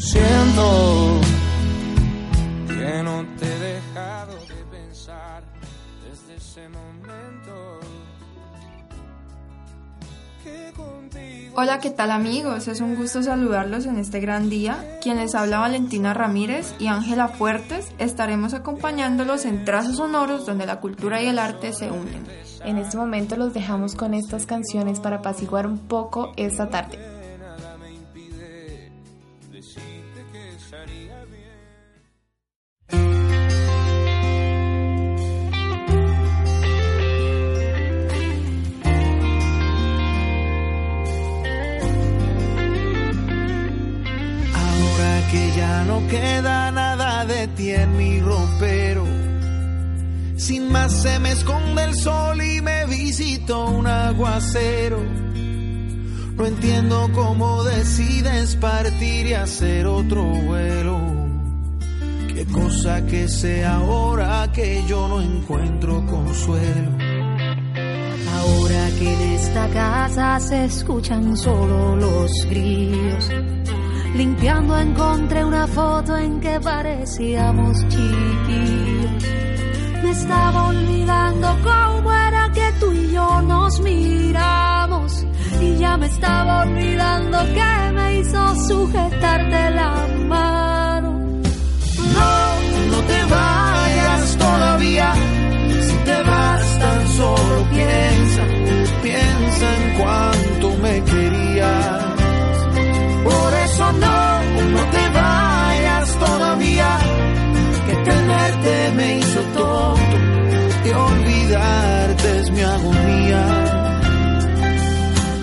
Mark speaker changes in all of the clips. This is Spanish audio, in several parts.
Speaker 1: Siento que no te he dejado de pensar desde ese momento. que contigo
Speaker 2: Hola, ¿qué tal amigos? Es un gusto saludarlos en este gran día. Quien les habla Valentina Ramírez y Ángela Fuertes estaremos acompañándolos en trazos sonoros donde la cultura y el arte se unen.
Speaker 3: En este momento los dejamos con estas canciones para apaciguar un poco esta tarde.
Speaker 4: No entiendo cómo decides partir y hacer otro vuelo. Qué cosa que sea ahora que yo no encuentro consuelo.
Speaker 5: Ahora que en esta casa se escuchan solo los grillos. Limpiando encontré una foto en que parecíamos chiquillos. Me estaba olvidando cómo era nos miramos. Y ya me estaba olvidando que me hizo sujetarte la mano.
Speaker 4: No, no te vayas todavía. Si te vas tan solo piensa, piensa en cuánto me querías. Por eso no, no te vayas todavía. Que tenerte me hizo mi agonía.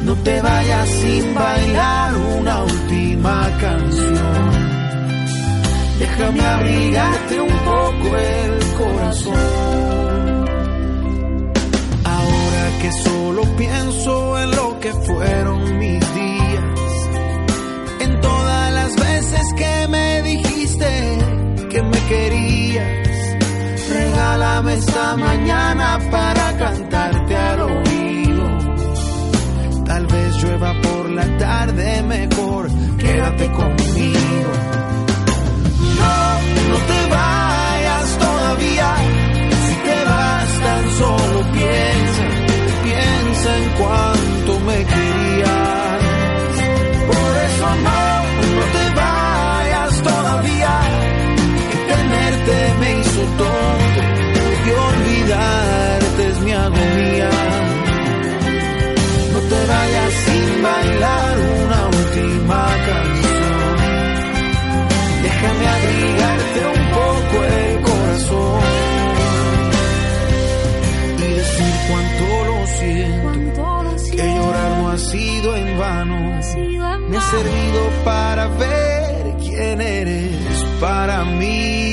Speaker 4: No te vayas sin bailar una última canción. Déjame abrigarte un poco el corazón. Ahora que solo pienso en lo que fueron mis días, en todas las veces que me dijiste que me querías, regálame esta mañana para cantarte al oído. Tal vez llueva por la tarde, mejor quédate conmigo. Me ha servido para ver quién eres para mí.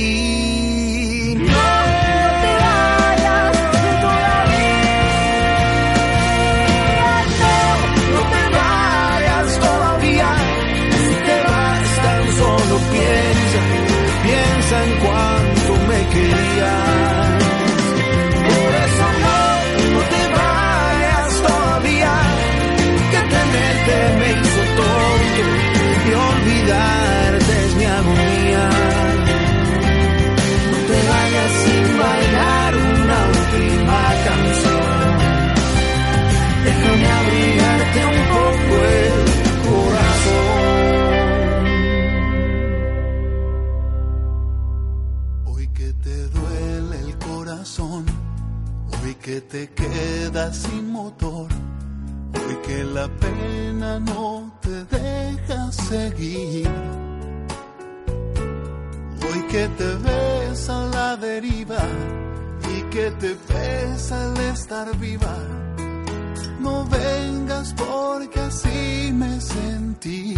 Speaker 5: viva. No
Speaker 4: vengas porque así me sentí.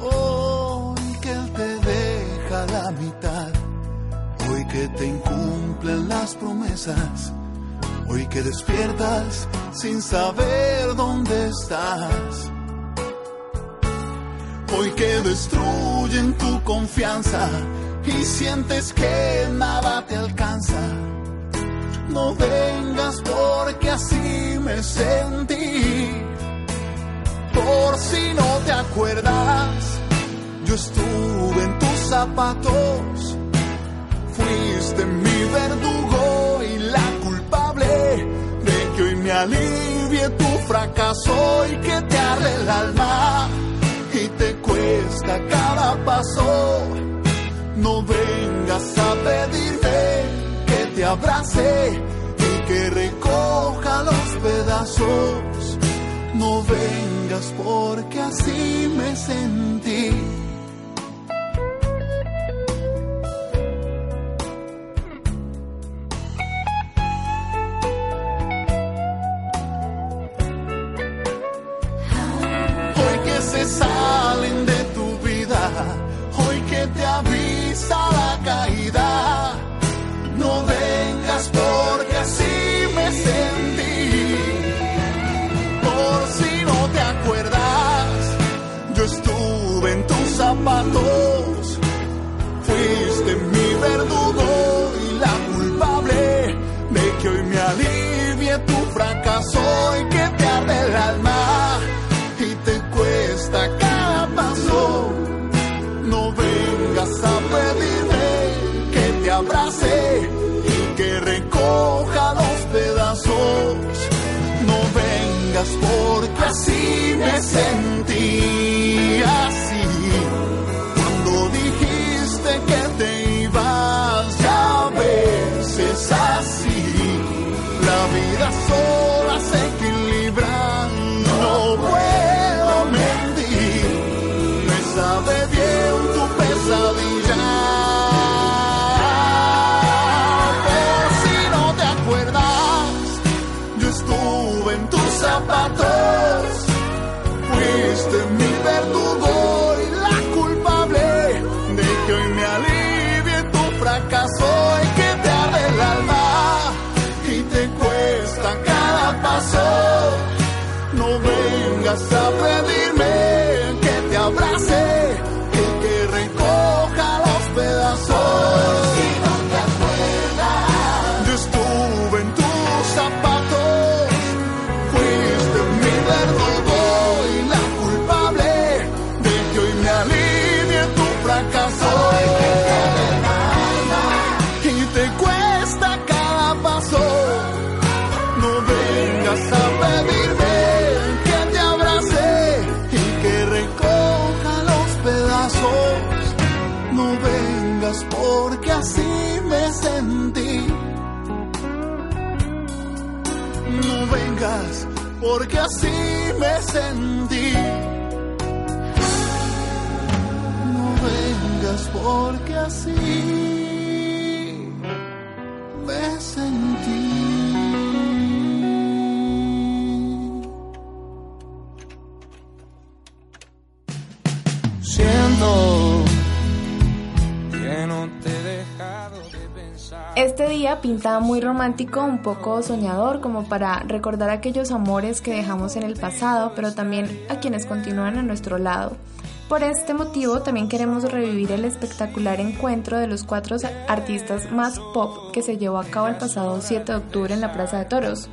Speaker 4: Hoy que él te deja la mitad, hoy que te incumplen las
Speaker 6: promesas, hoy que despiertas sin saber dónde estás. Hoy que destruyen tu confianza y sientes que nada te alcanza no vengas porque así me sentí. Por si no te acuerdas, yo estuve en tus zapatos. Fuiste mi verdugo y la culpable de que hoy me alivie tu fracaso y que te arde el alma y te cuesta cada paso. No vengas a pedirme te abrace y que recoja los pedazos. No vengas porque así me sentí. Fuiste mi verdugo y la culpable de que hoy me alivie tu fracaso y que te arde el alma y te cuesta cada paso. No vengas a pedirme que te abrace y que recoja los pedazos. No vengas porque así me sentí porque así me sentí. No vengas porque así
Speaker 3: Este día pinta muy romántico, un poco soñador, como para recordar aquellos amores que dejamos en el pasado, pero también a quienes continúan a nuestro lado. Por este motivo también queremos revivir el espectacular encuentro de los cuatro artistas más pop que se llevó a cabo el pasado 7 de octubre en la Plaza de Toros.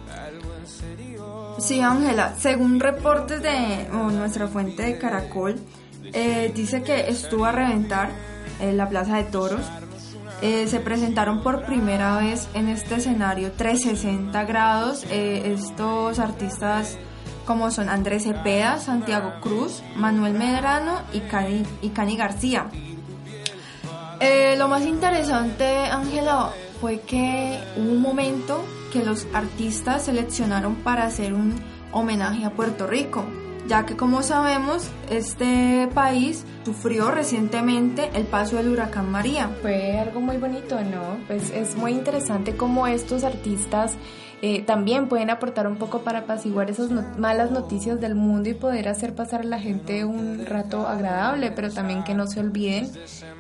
Speaker 2: Sí, Ángela, según reportes de nuestra fuente de Caracol, eh, dice que estuvo a reventar en la Plaza de Toros. Eh, se presentaron por primera vez en este escenario 360 grados eh, estos artistas como son Andrés Cepeda, Santiago Cruz, Manuel Medrano y Cani, y Cani García. Eh, lo más interesante, Ángela, fue que hubo un momento que los artistas seleccionaron para hacer un homenaje a Puerto Rico, ya que como sabemos, este país sufrió recientemente el paso del huracán María.
Speaker 3: Fue algo muy bonito, ¿no? Pues es muy interesante cómo estos artistas eh, también pueden aportar un poco para apaciguar esas no- malas noticias del mundo y poder hacer pasar a la gente un rato agradable, pero también que no se olviden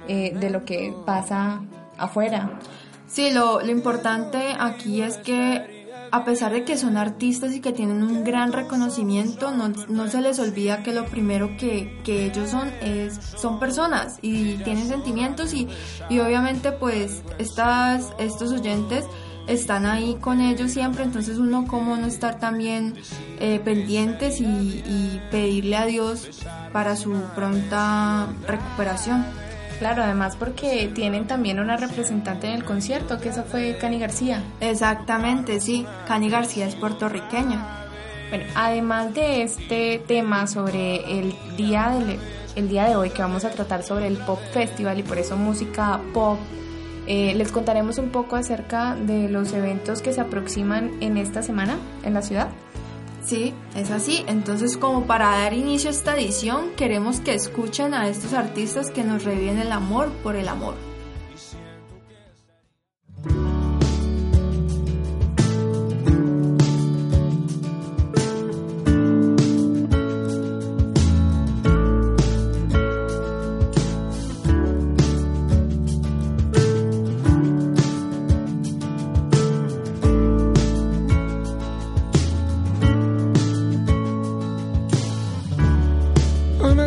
Speaker 3: eh, de lo que pasa afuera.
Speaker 2: Sí, lo, lo importante aquí es que a pesar de que son artistas y que tienen un gran reconocimiento, no, no se les olvida que lo primero que, que, ellos son es son personas y tienen sentimientos y, y obviamente pues estas, estos oyentes están ahí con ellos siempre, entonces uno como no estar también eh, pendientes y, y pedirle a Dios para su pronta recuperación.
Speaker 3: Claro, además porque tienen también una representante en el concierto, que esa fue Cani García.
Speaker 2: Exactamente, sí, Cani García es puertorriqueña.
Speaker 3: Bueno, además de este tema sobre el día, del, el día de hoy que vamos a tratar sobre el Pop Festival y por eso música pop, eh, les contaremos un poco acerca de los eventos que se aproximan en esta semana en la ciudad.
Speaker 2: Sí, es así. Entonces, como para dar inicio a esta edición, queremos que escuchen a estos artistas que nos reviven el amor por el amor.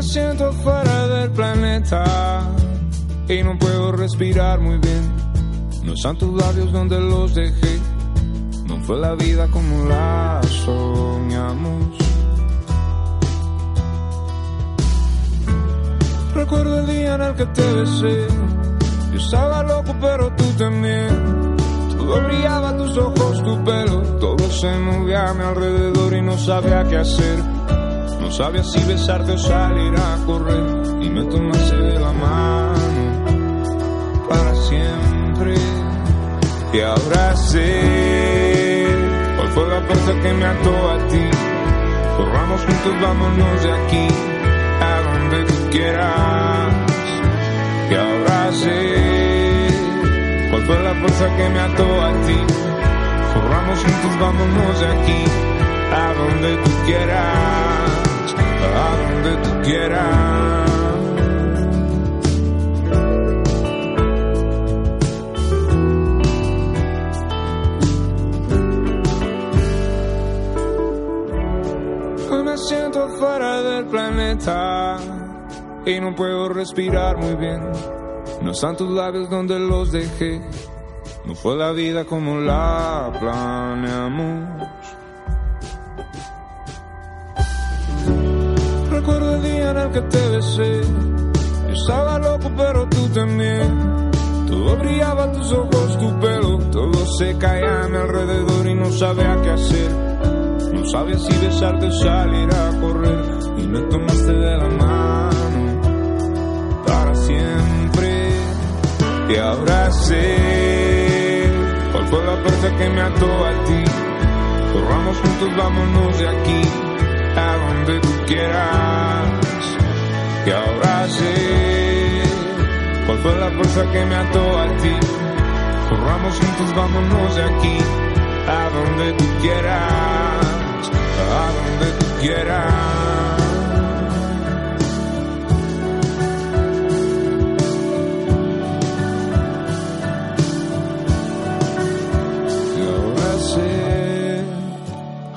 Speaker 1: Siento fuera del planeta y no puedo respirar muy bien. No están tus labios donde los dejé. No fue la vida como la soñamos. Recuerdo el día en el que te besé. Yo estaba loco, pero tú también. Todo brillaba, tus ojos, tu pelo. Todo se movía a mi alrededor y no sabía qué hacer. No sabía si besarte o salir a correr y me tomaste de la mano para siempre. Y ahora sé cuál fue la fuerza que me ató a ti. Corramos juntos, vámonos de aquí a donde tú quieras. Y ahora sé cuál fue la fuerza que me ató a ti. Corramos juntos, vámonos de aquí a donde tú quieras a donde tú quieras. Hoy me siento fuera del planeta y no puedo respirar muy bien. No están tus labios donde los dejé. No fue la vida como la planeamos. Que te besé. Yo estaba loco, pero tú también. Todo brillaba, tus ojos, tu pelo. Todo se caía a mi alrededor y no sabía qué hacer. No sabía si besarte o salir a correr. Y me tomaste de la mano para siempre. Y ahora sé cuál fue la fuerza que me ató a ti. Corramos juntos, vámonos de aquí a donde tú quieras. Y ahora sé cuál fue la fuerza que me ató a ti. Corramos juntos, vámonos de aquí a donde tú quieras, a donde tú quieras.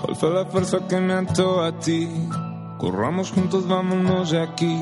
Speaker 1: Cuál fue la fuerza que me ató a ti. Corramos juntos, vámonos de aquí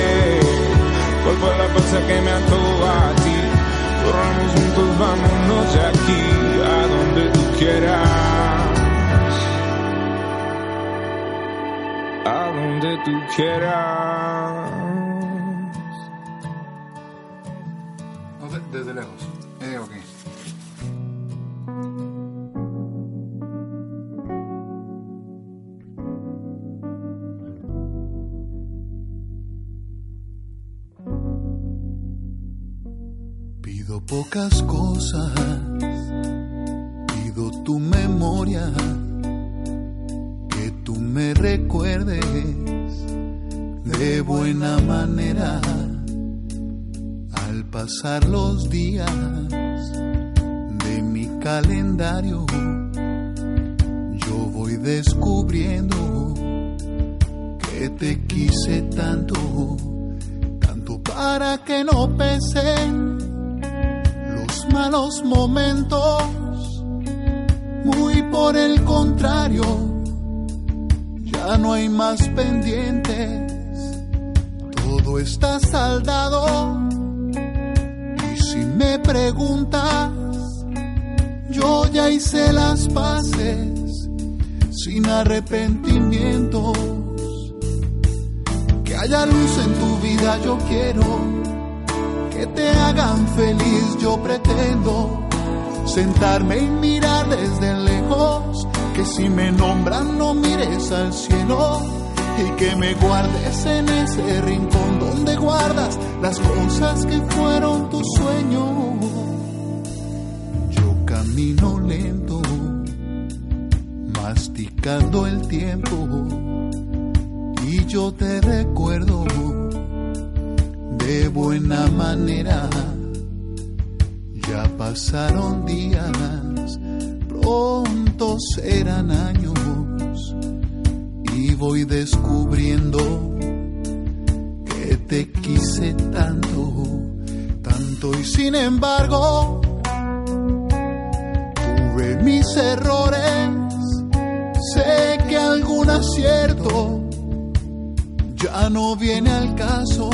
Speaker 1: cuál fue la fuerza que me ató a ti. Corramos juntos, vámonos de aquí a donde tú quieras. A donde tú quieras.
Speaker 6: Pido pocas cosas, Pido tu memoria, que tú me recuerdes de buena manera al pasar los días de mi calendario. Yo voy descubriendo que te quise tanto, tanto para que no los malos momentos, muy por el contrario, ya no hay más pendientes todo está saldado. Y si me preguntas, yo ya hice las paces sin arrepentimientos. Que haya luz en tu vida, yo quiero. Que te hagan feliz, yo pretendo. Sentarme y mirar desde lejos. Que si me nombran, no mires al cielo y que me guardes en ese rincón donde guardas las cosas que fueron tu sueño. Yo camino lento, masticando el tiempo y yo te recuerdo de buena manera. Ya pasaron días, pronto serán años y voy descubriendo que te quise tanto, tanto y sin embargo tuve mis errores, sé que algún acierto ya no viene al caso,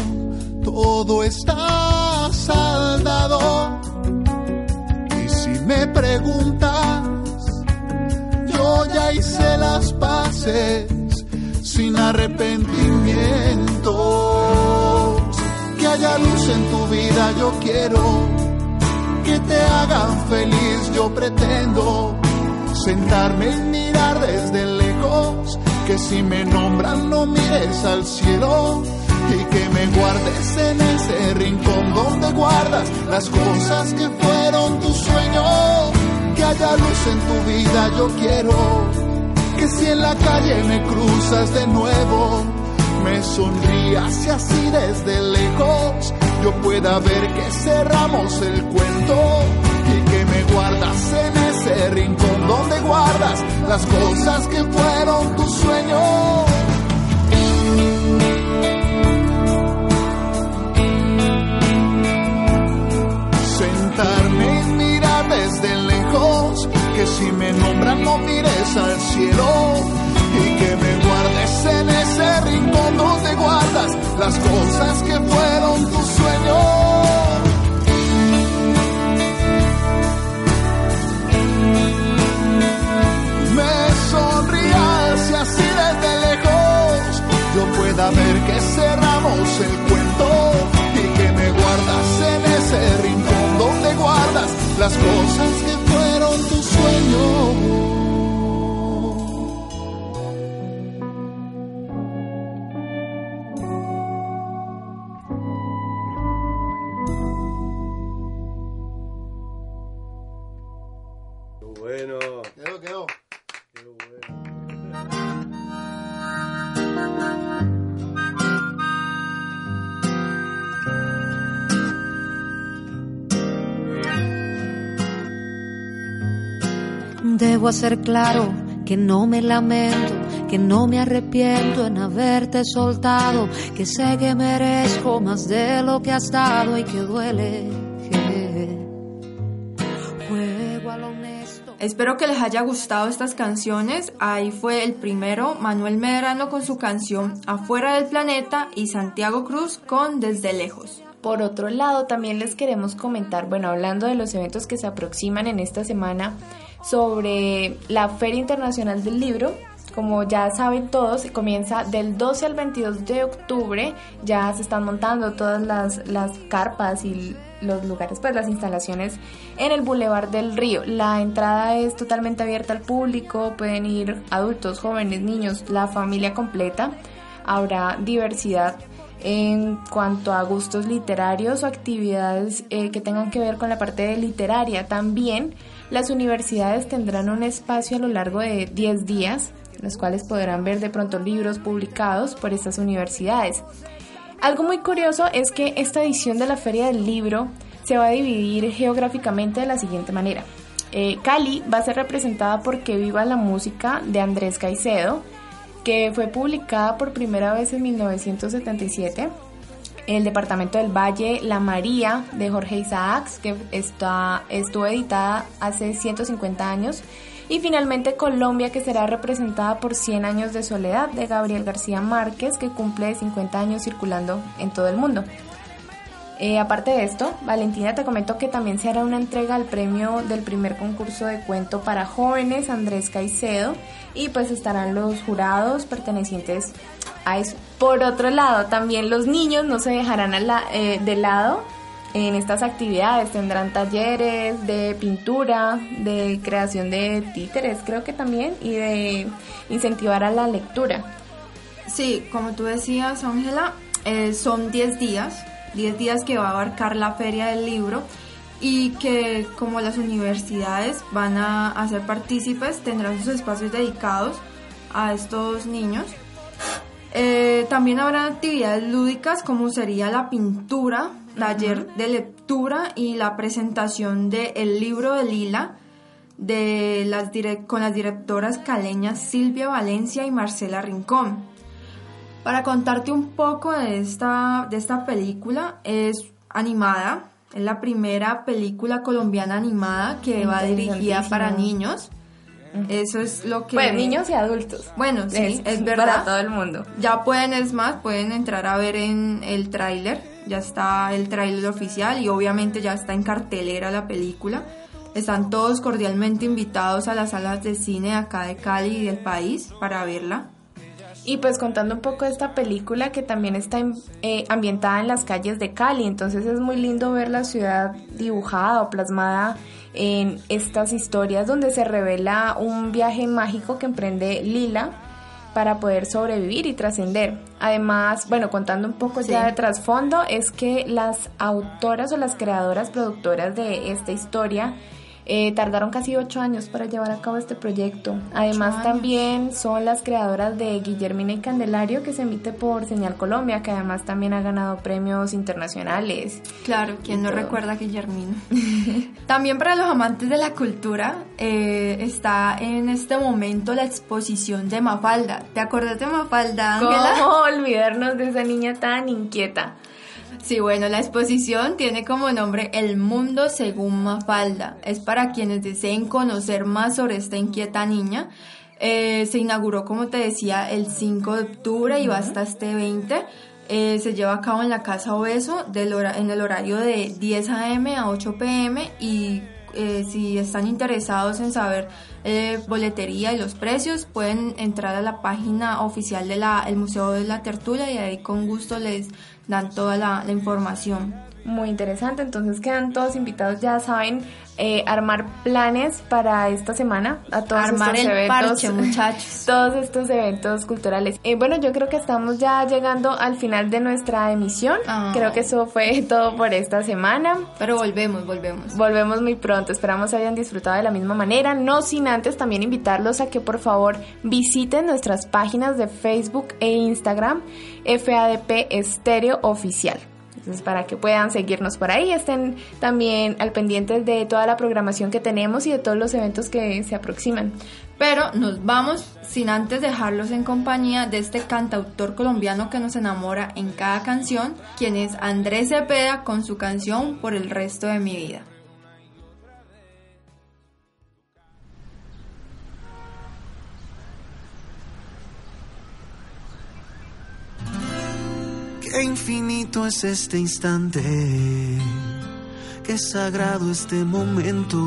Speaker 6: todo está saldado. Y si me preguntas yo ya hice las paces sin arrepentimientos. Que haya luz en tu vida, yo quiero que te hagan feliz, yo pretendo sentarme y mirar desde lejos, que si me nombran no mires al cielo y que me guardes en ese rincón donde guardas las cosas que fueron tu sueño. Que haya luz en tu vida, yo quiero que si en la calle me cruzas de nuevo, me sonrías así desde lejos yo pueda ver que cerramos el cuento y que me guardas en ese rincón donde guardas las cosas que fueron tu sueño. Que si me nombran no mires al cielo y que me guardes en ese rincón donde guardas las cosas que fueron tu sueño. Me sonrías y así desde lejos yo pueda ver que cerramos el
Speaker 5: Debo hacer claro que no me lamento, que no me arrepiento en haberte soltado, que sé que merezco más de lo que has dado y que duele. Que juego a lo honesto.
Speaker 2: Espero que les haya gustado estas canciones. Ahí fue el primero, Manuel Medrano con su canción Afuera del Planeta y Santiago Cruz con Desde Lejos.
Speaker 3: Por otro lado, también les queremos comentar, bueno, hablando de los eventos que se aproximan en esta semana, sobre la Feria Internacional del Libro. Como ya saben todos, comienza del 12 al 22 de octubre. Ya se están montando todas las, las carpas y los lugares, pues las instalaciones en el Boulevard del Río. La entrada es totalmente abierta al público, pueden ir adultos, jóvenes, niños, la familia completa. Habrá diversidad en cuanto a gustos literarios o actividades eh, que tengan que ver con la parte de literaria. También las universidades tendrán un espacio a lo largo de 10 días, los cuales podrán ver de pronto libros publicados por estas universidades. Algo muy curioso es que esta edición de la Feria del Libro se va a dividir geográficamente de la siguiente manera. Eh, Cali va a ser representada por Que Viva la Música de Andrés Caicedo, que fue publicada por primera vez en 1977. El Departamento del Valle, La María, de Jorge Isaacs, que está, estuvo editada hace 150 años. Y finalmente Colombia, que será representada por 100 años de soledad, de Gabriel García Márquez, que cumple 50 años circulando en todo el mundo. Eh, aparte de esto, Valentina te comento que también se hará una entrega al premio del primer concurso de cuento para jóvenes Andrés Caicedo y pues estarán los jurados pertenecientes a. Por otro lado, también los niños no se dejarán eh, de lado en estas actividades. Tendrán talleres de pintura, de creación de títeres, creo que también, y de incentivar a la lectura.
Speaker 2: Sí, como tú decías, Ángela, eh, son 10 días 10 días que va a abarcar la feria del libro y que como las universidades van a, hacer partícipes, tendrán sus espacios dedicados a estos niños. Eh, también habrá actividades lúdicas como sería la pintura, taller de lectura y la presentación del el libro de Lila de las con las directoras caleñas Silvia Valencia y Marcela Rincón. Para contarte un poco de esta, de esta película, es animada, es la primera película colombiana animada que va dirigida para niños. Eso es lo que...
Speaker 3: Bueno, niños y adultos.
Speaker 2: Bueno, sí, es, verdad.
Speaker 3: Para todo el mundo.
Speaker 2: Ya pueden, es más, pueden entrar a ver en el tráiler. Ya está el tráiler oficial y obviamente ya está en cartelera la película. Están todos cordialmente invitados a las salas de cine acá de Cali y del país para verla.
Speaker 3: Y pues contando un poco de esta película que también está eh, ambientada en las calles de Cali, entonces es muy lindo ver la ciudad dibujada o plasmada en estas historias donde se revela un viaje mágico que emprende Lila para poder sobrevivir y trascender. Además, bueno, contando un poco ya de trasfondo, es que las autoras o las creadoras, productoras de esta historia, eh, tardaron casi ocho años para llevar a cabo este proyecto. Además también son las creadoras de Guillermina y Candelario que se emite por Señal Colombia, que además también ha ganado premios internacionales.
Speaker 2: Claro, ¿quién no recuerda a Guillermina? también para los amantes de la cultura eh, está en este momento la exposición de Mafalda. ¿Te acuerdas de Mafalda, Ángela?
Speaker 3: ¿Cómo olvidarnos de esa niña tan inquieta?
Speaker 2: Sí, bueno, la exposición tiene como nombre El Mundo según Mafalda. Es para quienes deseen conocer más sobre esta inquieta niña. Eh, se inauguró, como te decía, el 5 de octubre y va hasta este 20. Eh, se lleva a cabo en la Casa Obeso del en el horario de 10 a.m. a 8 p.m. y eh, si están interesados en saber boletería y los precios, pueden entrar a la página oficial del Museo de la Tertulia y ahí con gusto les dan toda la, información.
Speaker 3: Muy interesante, entonces quedan todos invitados, ya saben, eh, armar planes para esta semana a todos
Speaker 2: armar
Speaker 3: estos
Speaker 2: el
Speaker 3: eventos,
Speaker 2: parche, muchachos.
Speaker 3: todos estos eventos culturales. Eh, bueno, yo creo que estamos ya llegando al final de nuestra emisión.
Speaker 2: Ah.
Speaker 3: Creo que eso fue todo por esta semana.
Speaker 2: Pero volvemos, volvemos.
Speaker 3: Volvemos muy pronto. Esperamos hayan disfrutado de la misma manera. No sin antes también invitarlos a que por favor visiten nuestras páginas de Facebook e Instagram FADP Estéreo Oficial. Entonces, para que puedan seguirnos por ahí, estén también al pendiente de toda la programación que tenemos y de todos los eventos que se aproximan.
Speaker 2: Pero nos vamos sin antes dejarlos en compañía de este cantautor colombiano que nos enamora en cada canción, quien es Andrés Cepeda con su canción Por el resto de mi vida.
Speaker 6: Qué infinito es este instante, qué sagrado este momento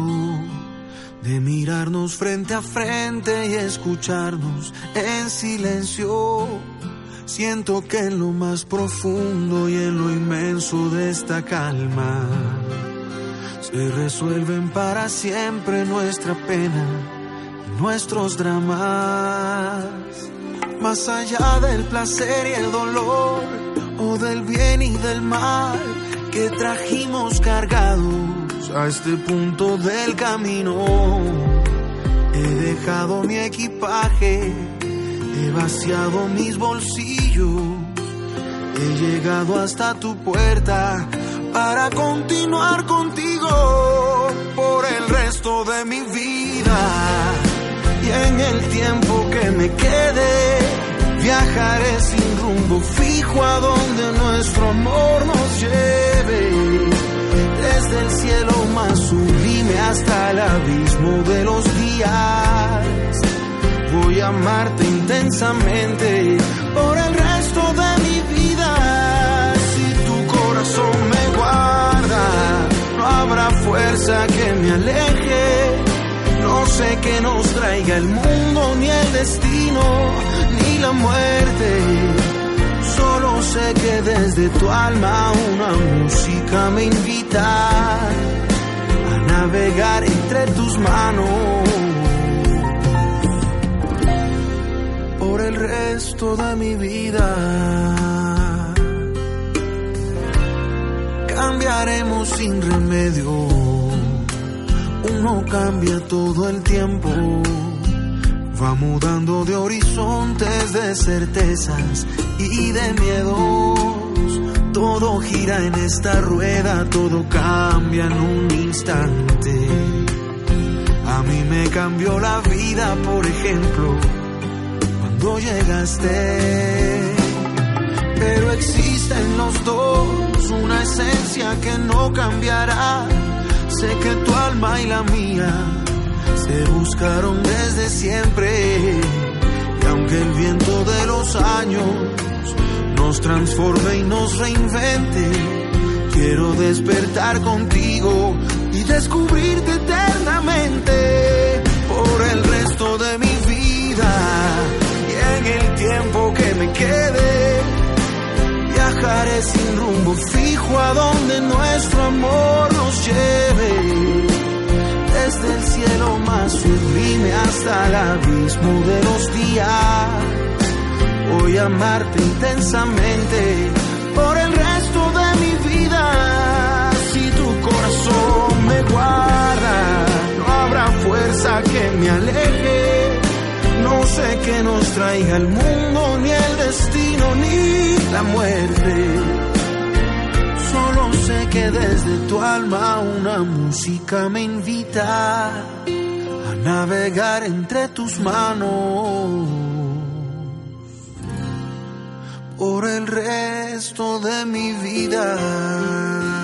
Speaker 6: de mirarnos frente a frente y escucharnos en silencio. Siento que en lo más profundo y en lo inmenso de esta calma se resuelven para siempre nuestra pena y nuestros dramas. Más allá del placer y el dolor
Speaker 4: del bien y del mal que trajimos cargados a este punto del camino. He dejado mi equipaje, he vaciado mis bolsillos, he llegado hasta tu puerta para continuar contigo por el resto de mi vida. Y en el tiempo que me quede, viajaré sin rumbo fijo a donde nuestro amor nos lleve. Desde el cielo más sublime hasta el abismo de los días. Voy a amarte intensamente por el resto de mi vida. Si tu corazón me guarda, no habrá fuerza que me aleje. No sé qué nos traiga el mundo, ni el destino, la muerte. Solo sé que desde tu alma una música me invita a navegar entre tus manos por el resto de mi vida. Cambiaremos sin remedio, uno cambia todo el tiempo. Va mudando de horizontes, de certezas y de miedos. Todo gira en esta rueda, todo cambia en un instante. A mí me cambió la vida, por ejemplo, cuando llegaste. Pero existen los dos, una esencia que no cambiará. Sé que tu alma y la mía se buscaron desde siempre. Y aunque el viento de los años nos transforme y nos reinvente, quiero despertar contigo y descubrirte eternamente por el resto de mi vida y en el tiempo que me quede. Viajaré sin rumbo fijo a donde nuestro amor nos lleve desde el cielo más sublime hasta el abismo de los días. Voy a amarte intensamente por el resto de mi vida. Si tu corazón me guarda, no habrá fuerza que me aleje. No sé qué nos traiga el mundo, ni el destino, ni la muerte. Sé que desde tu alma una música me invita a navegar entre tus manos por el resto de mi vida.